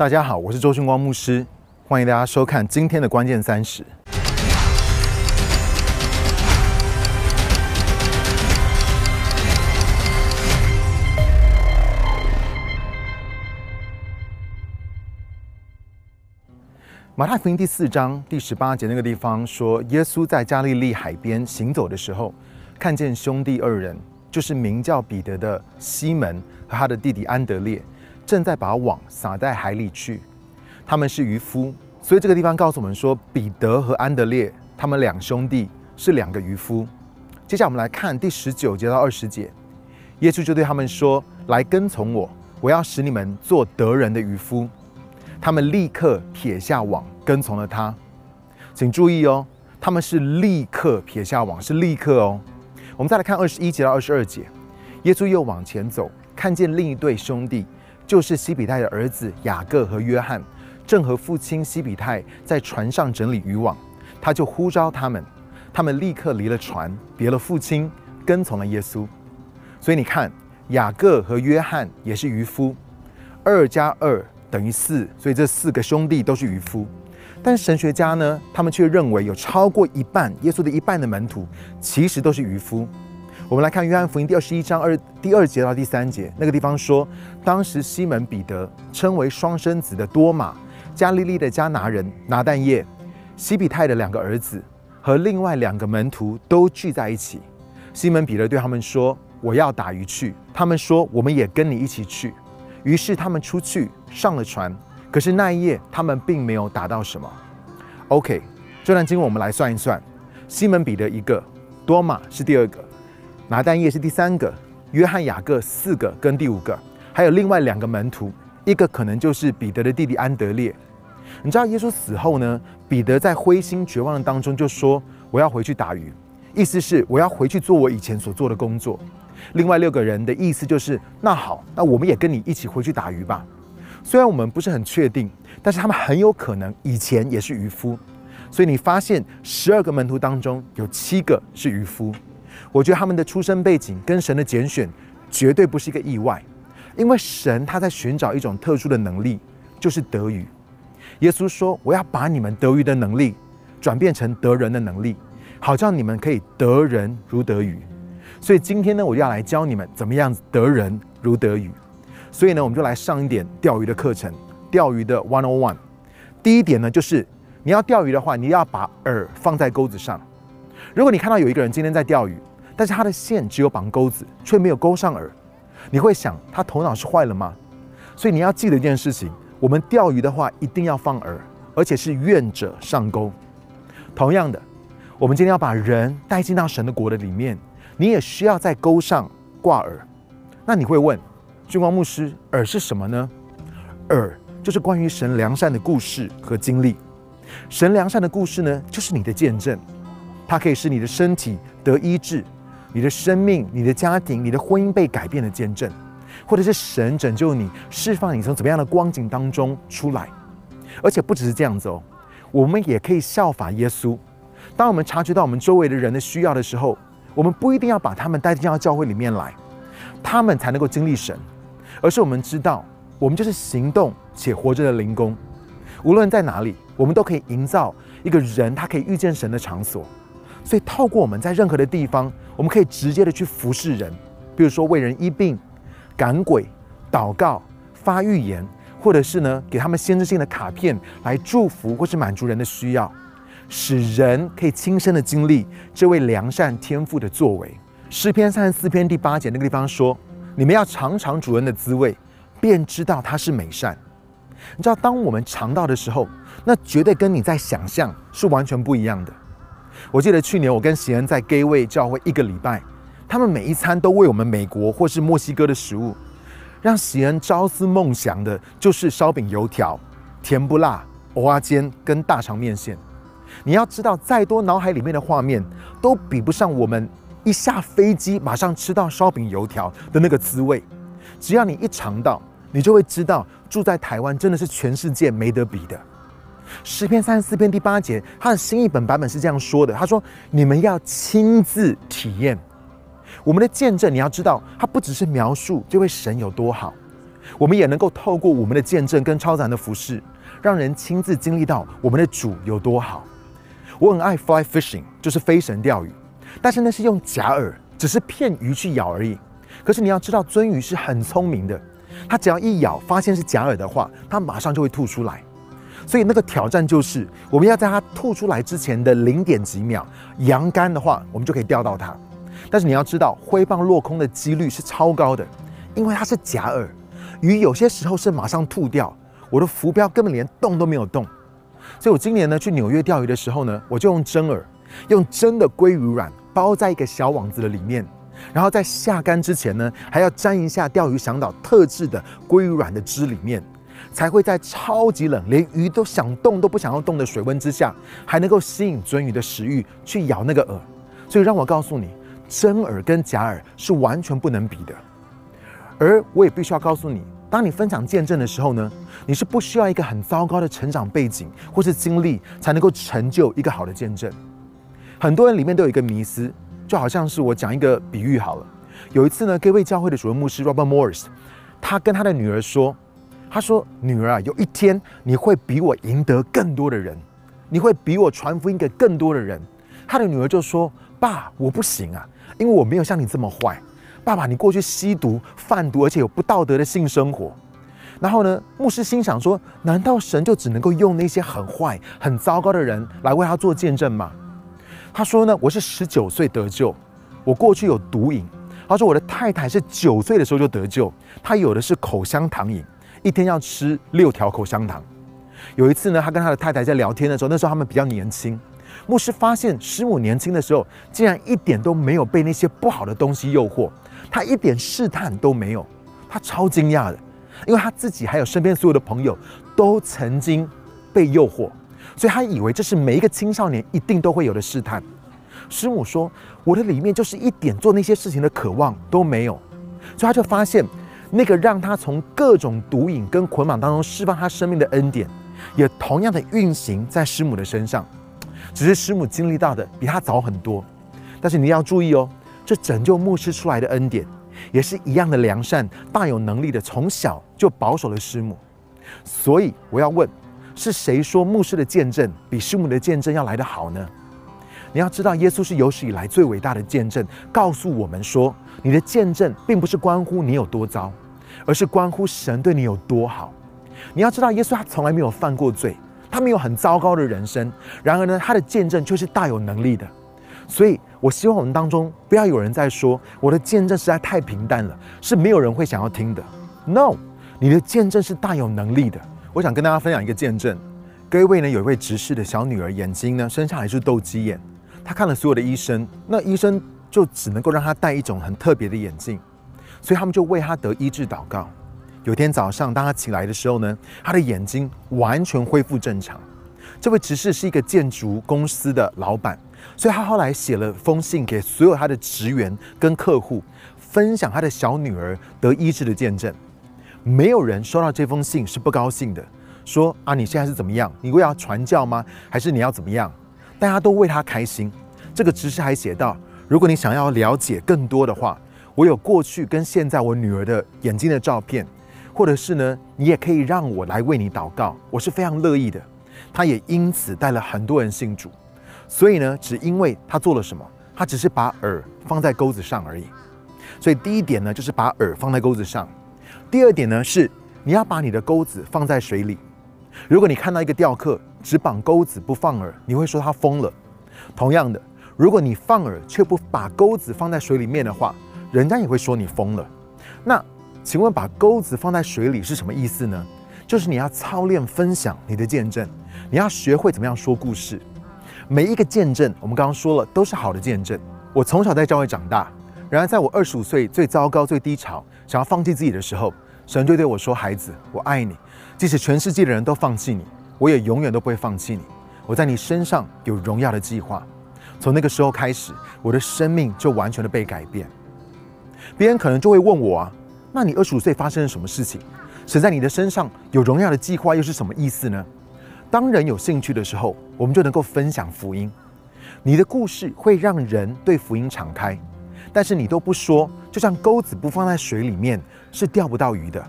大家好，我是周训光牧师，欢迎大家收看今天的关键三十。马太福音第四章第十八节那个地方说，耶稣在加利利海边行走的时候，看见兄弟二人，就是名叫彼得的西门和他的弟弟安德烈，正在把网撒在海里去。他们是渔夫，所以这个地方告诉我们说，彼得和安德烈他们两兄弟是两个渔夫。接下来我们来看第十九节到二十节，耶稣就对他们说：“来跟从我，我要使你们做得人的渔夫。”他们立刻撇下网，跟从了他。请注意哦，他们是立刻撇下网，是立刻哦。我们再来看二十一节到二十二节，耶稣又往前走，看见另一对兄弟，就是西比泰的儿子雅各和约翰，正和父亲西比泰在船上整理渔网，他就呼召他们，他们立刻离了船，别了父亲，跟从了耶稣。所以你看，雅各和约翰也是渔夫，二加二。等于四，所以这四个兄弟都是渔夫。但神学家呢，他们却认为有超过一半，耶稣的一半的门徒其实都是渔夫。我们来看约翰福音第二十一章二第二节到第三节，那个地方说，当时西门彼得称为双生子的多马，加利利的加拿人拿但业，西比泰的两个儿子和另外两个门徒都聚在一起。西门彼得对他们说：“我要打鱼去。”他们说：“我们也跟你一起去。”于是他们出去上了船，可是那一夜他们并没有打到什么。OK，这段经文我们来算一算：西门彼得一个，多马是第二个，拿但业是第三个，约翰雅各四个跟第五个，还有另外两个门徒，一个可能就是彼得的弟弟安德烈。你知道耶稣死后呢？彼得在灰心绝望当中就说：“我要回去打鱼。”意思是我要回去做我以前所做的工作。另外六个人的意思就是，那好，那我们也跟你一起回去打鱼吧。虽然我们不是很确定，但是他们很有可能以前也是渔夫。所以你发现十二个门徒当中有七个是渔夫，我觉得他们的出生背景跟神的拣选绝对不是一个意外，因为神他在寻找一种特殊的能力，就是得鱼。耶稣说：“我要把你们得鱼的能力转变成得人的能力，好叫你们可以得人如得鱼。”所以今天呢，我就要来教你们怎么样得人如得鱼。所以呢，我们就来上一点钓鱼的课程，钓鱼的 One on One。第一点呢，就是你要钓鱼的话，你要把饵放在钩子上。如果你看到有一个人今天在钓鱼，但是他的线只有绑钩子，却没有钩上饵，你会想他头脑是坏了吗？所以你要记得一件事情：我们钓鱼的话，一定要放饵，而且是愿者上钩。同样的，我们今天要把人带进到神的国的里面。你也需要在钩上挂饵，那你会问，君光牧师，饵是什么呢？饵就是关于神良善的故事和经历。神良善的故事呢，就是你的见证，它可以使你的身体得医治，你的生命、你的家庭、你的婚姻被改变的见证，或者是神拯救你、释放你从怎么样的光景当中出来。而且不只是这样子哦，我们也可以效法耶稣，当我们察觉到我们周围的人的需要的时候。我们不一定要把他们带进到教会里面来，他们才能够经历神，而是我们知道，我们就是行动且活着的灵工，无论在哪里，我们都可以营造一个人他可以遇见神的场所。所以，透过我们在任何的地方，我们可以直接的去服侍人，比如说为人医病、赶鬼、祷告、发预言，或者是呢给他们先知性的卡片来祝福或是满足人的需要。使人可以亲身的经历这位良善天赋的作为。诗篇三十四篇第八节那个地方说：“你们要尝尝主人的滋味，便知道他是美善。”你知道，当我们尝到的时候，那绝对跟你在想象是完全不一样的。我记得去年我跟喜恩在 Gay 位教会一个礼拜，他们每一餐都为我们美国或是墨西哥的食物，让喜恩朝思梦想的就是烧饼、油条、甜不辣、蚵仔煎跟大肠面线。你要知道，再多脑海里面的画面，都比不上我们一下飞机马上吃到烧饼油条的那个滋味。只要你一尝到，你就会知道，住在台湾真的是全世界没得比的。诗篇三十四篇第八节，它的新译本版本是这样说的：他说，你们要亲自体验我们的见证。你要知道，它不只是描述这位神有多好，我们也能够透过我们的见证跟超自然的服饰，让人亲自经历到我们的主有多好。我很爱 fly fishing，就是飞神钓鱼，但是那是用假饵，只是骗鱼去咬而已。可是你要知道，鳟鱼是很聪明的，它只要一咬，发现是假饵的话，它马上就会吐出来。所以那个挑战就是，我们要在它吐出来之前的零点几秒扬竿的话，我们就可以钓到它。但是你要知道，挥棒落空的几率是超高的，因为它是假饵，鱼有些时候是马上吐掉，我的浮标根本连动都没有动。所以我今年呢去纽约钓鱼的时候呢，我就用真饵，用真的鲑鱼卵包在一个小网子的里面，然后在下竿之前呢，还要沾一下钓鱼向导特制的鲑鱼卵的汁里面，才会在超级冷，连鱼都想动都不想要动的水温之下，还能够吸引鳟鱼的食欲去咬那个饵。所以让我告诉你，真饵跟假饵是完全不能比的。而我也必须要告诉你。当你分享见证的时候呢，你是不需要一个很糟糕的成长背景或是经历才能够成就一个好的见证。很多人里面都有一个迷思，就好像是我讲一个比喻好了。有一次呢，各位教会的主任牧师 Robert Morris，他跟他的女儿说：“他说女儿啊，有一天你会比我赢得更多的人，你会比我传福音给更多的人。”他的女儿就说：“爸，我不行啊，因为我没有像你这么坏。”爸爸，你过去吸毒、贩毒，而且有不道德的性生活。然后呢，牧师心想说：难道神就只能够用那些很坏、很糟糕的人来为他做见证吗？他说呢：我是十九岁得救，我过去有毒瘾。他说我的太太是九岁的时候就得救，她有的是口香糖瘾，一天要吃六条口香糖。有一次呢，他跟他的太太在聊天的时候，那时候他们比较年轻。牧师发现师母年轻的时候，竟然一点都没有被那些不好的东西诱惑。他一点试探都没有，他超惊讶的，因为他自己还有身边所有的朋友都曾经被诱惑，所以他以为这是每一个青少年一定都会有的试探。师母说：“我的里面就是一点做那些事情的渴望都没有。”所以他就发现，那个让他从各种毒瘾跟捆绑当中释放他生命的恩典，也同样的运行在师母的身上，只是师母经历到的比他早很多。但是你要注意哦。这拯救牧师出来的恩典，也是一样的良善、大有能力的，从小就保守了师母。所以我要问，是谁说牧师的见证比师母的见证要来得好呢？你要知道，耶稣是有史以来最伟大的见证，告诉我们说，你的见证并不是关乎你有多糟，而是关乎神对你有多好。你要知道，耶稣他从来没有犯过罪，他没有很糟糕的人生，然而呢，他的见证却是大有能力的。所以，我希望我们当中不要有人在说我的见证实在太平淡了，是没有人会想要听的。No，你的见证是大有能力的。我想跟大家分享一个见证。各位呢，有一位执事的小女儿，眼睛呢生下来是斗鸡眼，他看了所有的医生，那医生就只能够让他戴一种很特别的眼镜，所以他们就为他得医治祷告。有天早上，当他起来的时候呢，他的眼睛完全恢复正常。这位执事是一个建筑公司的老板。所以他后来写了封信给所有他的职员跟客户，分享他的小女儿得医治的见证。没有人收到这封信是不高兴的，说啊你现在是怎么样？你为要传教吗？还是你要怎么样？大家都为他开心。这个执事还写道：如果你想要了解更多的话，我有过去跟现在我女儿的眼睛的照片，或者是呢，你也可以让我来为你祷告，我是非常乐意的。他也因此带了很多人信主。所以呢，只因为他做了什么，他只是把饵放在钩子上而已。所以第一点呢，就是把饵放在钩子上；第二点呢，是你要把你的钩子放在水里。如果你看到一个钓客只绑钩子不放饵，你会说他疯了。同样的，如果你放饵却不把钩子放在水里面的话，人家也会说你疯了。那请问，把钩子放在水里是什么意思呢？就是你要操练分享你的见证，你要学会怎么样说故事。每一个见证，我们刚刚说了，都是好的见证。我从小在教会长大，然而在我二十五岁最糟糕、最低潮，想要放弃自己的时候，神就对我说：“孩子，我爱你，即使全世界的人都放弃你，我也永远都不会放弃你。我在你身上有荣耀的计划。”从那个时候开始，我的生命就完全的被改变。别人可能就会问我啊：“那你二十五岁发生了什么事情？神在你的身上有荣耀的计划又是什么意思呢？”当人有兴趣的时候，我们就能够分享福音。你的故事会让人对福音敞开，但是你都不说，就像钩子不放在水里面是钓不到鱼的。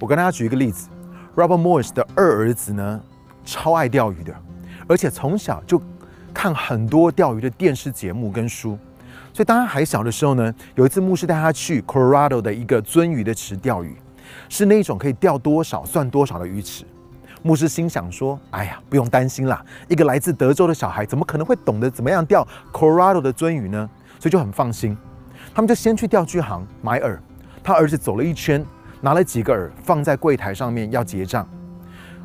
我跟大家举一个例子，Robert Morris 的二儿子呢，超爱钓鱼的，而且从小就看很多钓鱼的电视节目跟书。所以当他还小的时候呢，有一次牧师带他去 Colorado 的一个鳟鱼的池钓鱼，是那种可以钓多少算多少的鱼池。牧师心想说：“哎呀，不用担心啦，一个来自德州的小孩怎么可能会懂得怎么样钓 Colorado 的鳟鱼呢？”所以就很放心。他们就先去钓具行买饵。他儿子走了一圈，拿了几个饵放在柜台上面要结账。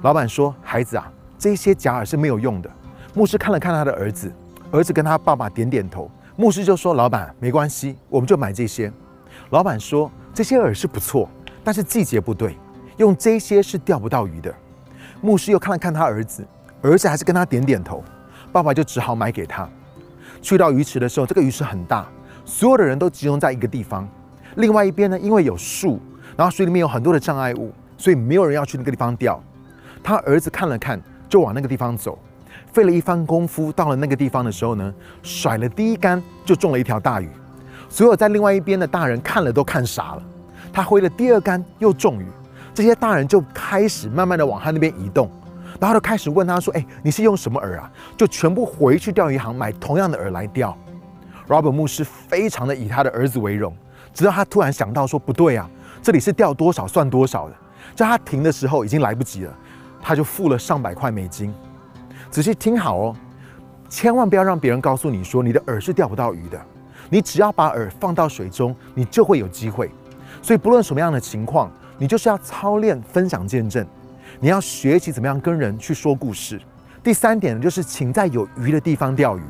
老板说：“孩子啊，这些假饵是没有用的。”牧师看了看他的儿子，儿子跟他爸爸点点头。牧师就说：“老板，没关系，我们就买这些。”老板说：“这些饵是不错，但是季节不对，用这些是钓不到鱼的。”牧师又看了看他儿子，儿子还是跟他点点头。爸爸就只好买给他。去到鱼池的时候，这个鱼池很大，所有的人都集中在一个地方。另外一边呢，因为有树，然后水里面有很多的障碍物，所以没有人要去那个地方钓。他儿子看了看，就往那个地方走。费了一番功夫，到了那个地方的时候呢，甩了第一杆就中了一条大鱼。所有在另外一边的大人看了都看傻了。他挥了第二杆又中鱼，这些大人就开始慢慢的往他那边移动，然后就开始问他说：“哎，你是用什么饵啊？”就全部回去钓鱼行买同样的饵来钓。Robert 牧师非常的以他的儿子为荣，直到他突然想到说：“不对啊，这里是钓多少算多少的。”叫他停的时候已经来不及了，他就付了上百块美金。仔细听好哦，千万不要让别人告诉你说你的饵是钓不到鱼的。你只要把饵放到水中，你就会有机会。所以不论什么样的情况，你就是要操练分享见证，你要学习怎么样跟人去说故事。第三点呢，就是请在有鱼的地方钓鱼。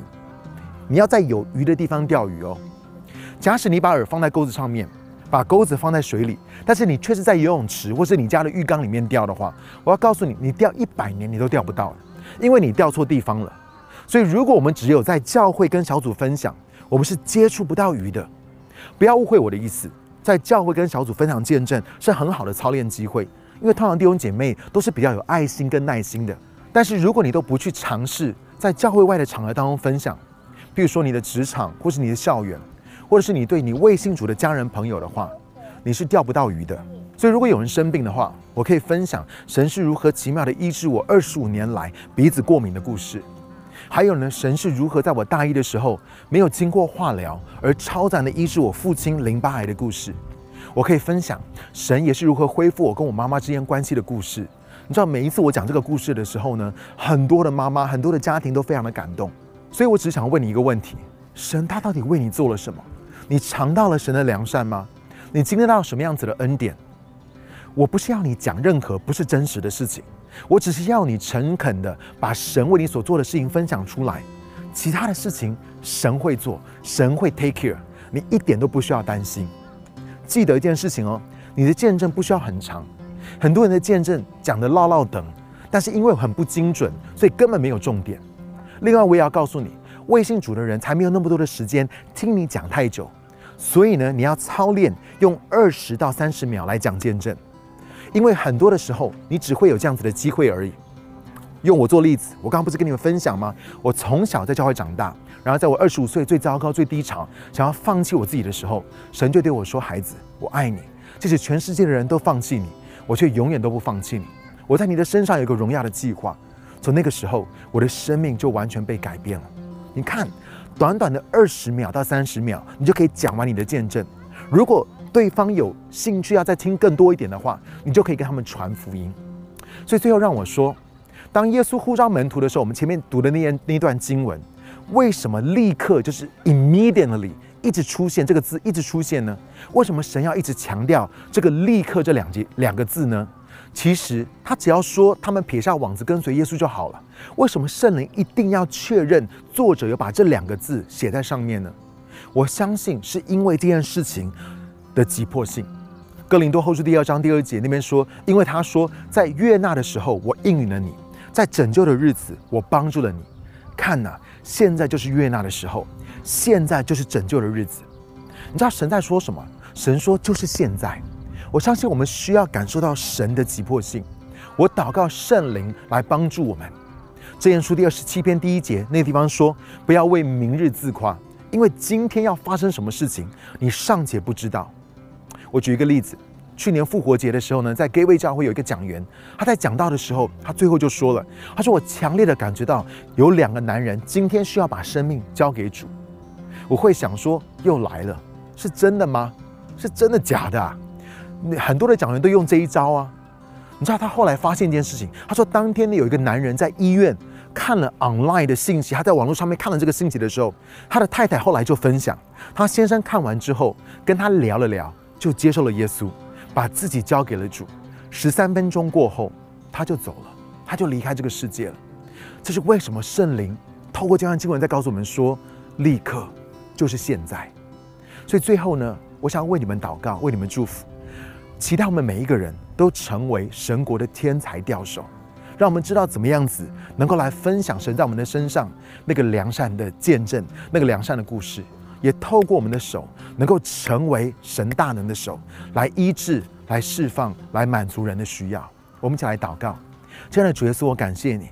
你要在有鱼的地方钓鱼哦。假使你把饵放在钩子上面，把钩子放在水里，但是你却是在游泳池或是你家的浴缸里面钓的话，我要告诉你，你钓一百年你都钓不到因为你钓错地方了，所以如果我们只有在教会跟小组分享，我们是接触不到鱼的。不要误会我的意思，在教会跟小组分享见证是很好的操练机会，因为通常弟兄姐妹都是比较有爱心跟耐心的。但是如果你都不去尝试在教会外的场合当中分享，比如说你的职场或是你的校园，或者是你对你未信主的家人朋友的话，你是钓不到鱼的。所以，如果有人生病的话，我可以分享神是如何奇妙的医治我二十五年来鼻子过敏的故事。还有呢，神是如何在我大一的时候没有经过化疗而超赞的医治我父亲淋巴癌的故事。我可以分享神也是如何恢复我跟我妈妈之间关系的故事。你知道，每一次我讲这个故事的时候呢，很多的妈妈、很多的家庭都非常的感动。所以我只想问你一个问题：神他到底为你做了什么？你尝到了神的良善吗？你经历到什么样子的恩典？我不是要你讲任何不是真实的事情，我只是要你诚恳的把神为你所做的事情分享出来。其他的事情神会做，神会 take care，你一点都不需要担心。记得一件事情哦，你的见证不需要很长。很多人的见证讲的唠唠等，但是因为很不精准，所以根本没有重点。另外，我也要告诉你，微信主的人才没有那么多的时间听你讲太久，所以呢，你要操练用二十到三十秒来讲见证。因为很多的时候，你只会有这样子的机会而已。用我做例子，我刚刚不是跟你们分享吗？我从小在教会长大，然后在我二十五岁最糟糕、最低潮，想要放弃我自己的时候，神就对我说：“孩子，我爱你，即使全世界的人都放弃你，我却永远都不放弃你。我在你的身上有个荣耀的计划。”从那个时候，我的生命就完全被改变了。你看，短短的二十秒到三十秒，你就可以讲完你的见证。如果对方有兴趣要再听更多一点的话，你就可以跟他们传福音。所以最后让我说，当耶稣呼召门徒的时候，我们前面读的那那段经文，为什么立刻就是 immediately 一直出现这个字，一直出现呢？为什么神要一直强调这个“立刻”这两节两个字呢？其实他只要说他们撇下网子跟随耶稣就好了。为什么圣灵一定要确认作者有把这两个字写在上面呢？我相信是因为这件事情。的急迫性，《哥林多后书》第二章第二节那边说：“因为他说，在悦纳的时候，我应允了你；在拯救的日子，我帮助了你。看呐，现在就是悦纳的时候，现在就是拯救的日子。你知道神在说什么？神说就是现在。我相信我们需要感受到神的急迫性。我祷告圣灵来帮助我们。这言书第二十七篇第一节那个地方说：不要为明日自夸，因为今天要发生什么事情，你尚且不知道。”我举一个例子，去年复活节的时候呢，在 Gateway 教会有一个讲员，他在讲到的时候，他最后就说了，他说我强烈的感觉到有两个男人今天需要把生命交给主。我会想说，又来了，是真的吗？是真的假的？很多的讲员都用这一招啊。你知道他后来发现一件事情，他说当天呢有一个男人在医院看了 online 的信息，他在网络上面看了这个信息的时候，他的太太后来就分享，他先生看完之后跟他聊了聊，就接受了耶稣，把自己交给了主。十三分钟过后，他就走了，他就离开这个世界了。这是为什么圣灵透过这样经文在告诉我们说，立刻就是现在。所以最后呢，我想为你们祷告，为你们祝福。期待我们每一个人都成为神国的天才钓手，让我们知道怎么样子能够来分享神在我们的身上那个良善的见证，那个良善的故事，也透过我们的手能够成为神大能的手，来医治、来释放、来满足人的需要。我们一起来祷告，亲爱的主耶稣，我感谢你，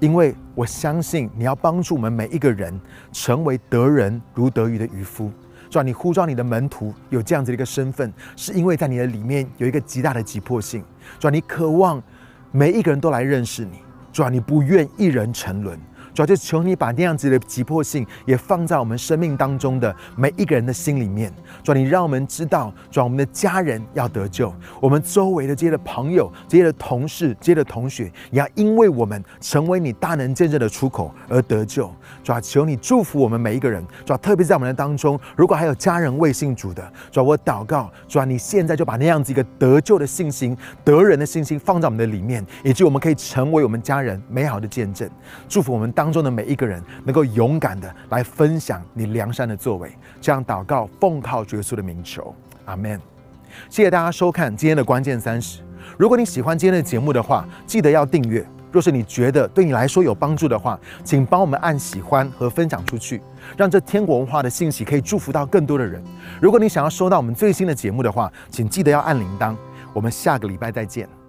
因为我相信你要帮助我们每一个人成为得人如得鱼的渔夫。主啊，你呼召你的门徒有这样子的一个身份，是因为在你的里面有一个极大的急迫性。主啊，你渴望每一个人都来认识你。主啊，你不愿一人沉沦。主要就求你把那样子的急迫性也放在我们生命当中的每一个人的心里面。主，你让我们知道，主，我们的家人要得救，我们周围的这些的朋友、这些的同事、这些的同学，也要因为我们成为你大能见证的出口而得救。主，求你祝福我们每一个人。主，特别在我们的当中，如果还有家人未信主的，主，我祷告，主，你现在就把那样子一个得救的信心、得人的信心放在我们的里面，以及我们可以成为我们家人美好的见证。祝福我们当中的每一个人能够勇敢的来分享你良善的作为，这样祷告奉靠耶稣的名求，阿门。谢谢大家收看今天的关键三十。如果你喜欢今天的节目的话，记得要订阅。若是你觉得对你来说有帮助的话，请帮我们按喜欢和分享出去，让这天国文化的信息可以祝福到更多的人。如果你想要收到我们最新的节目的话，请记得要按铃铛。我们下个礼拜再见。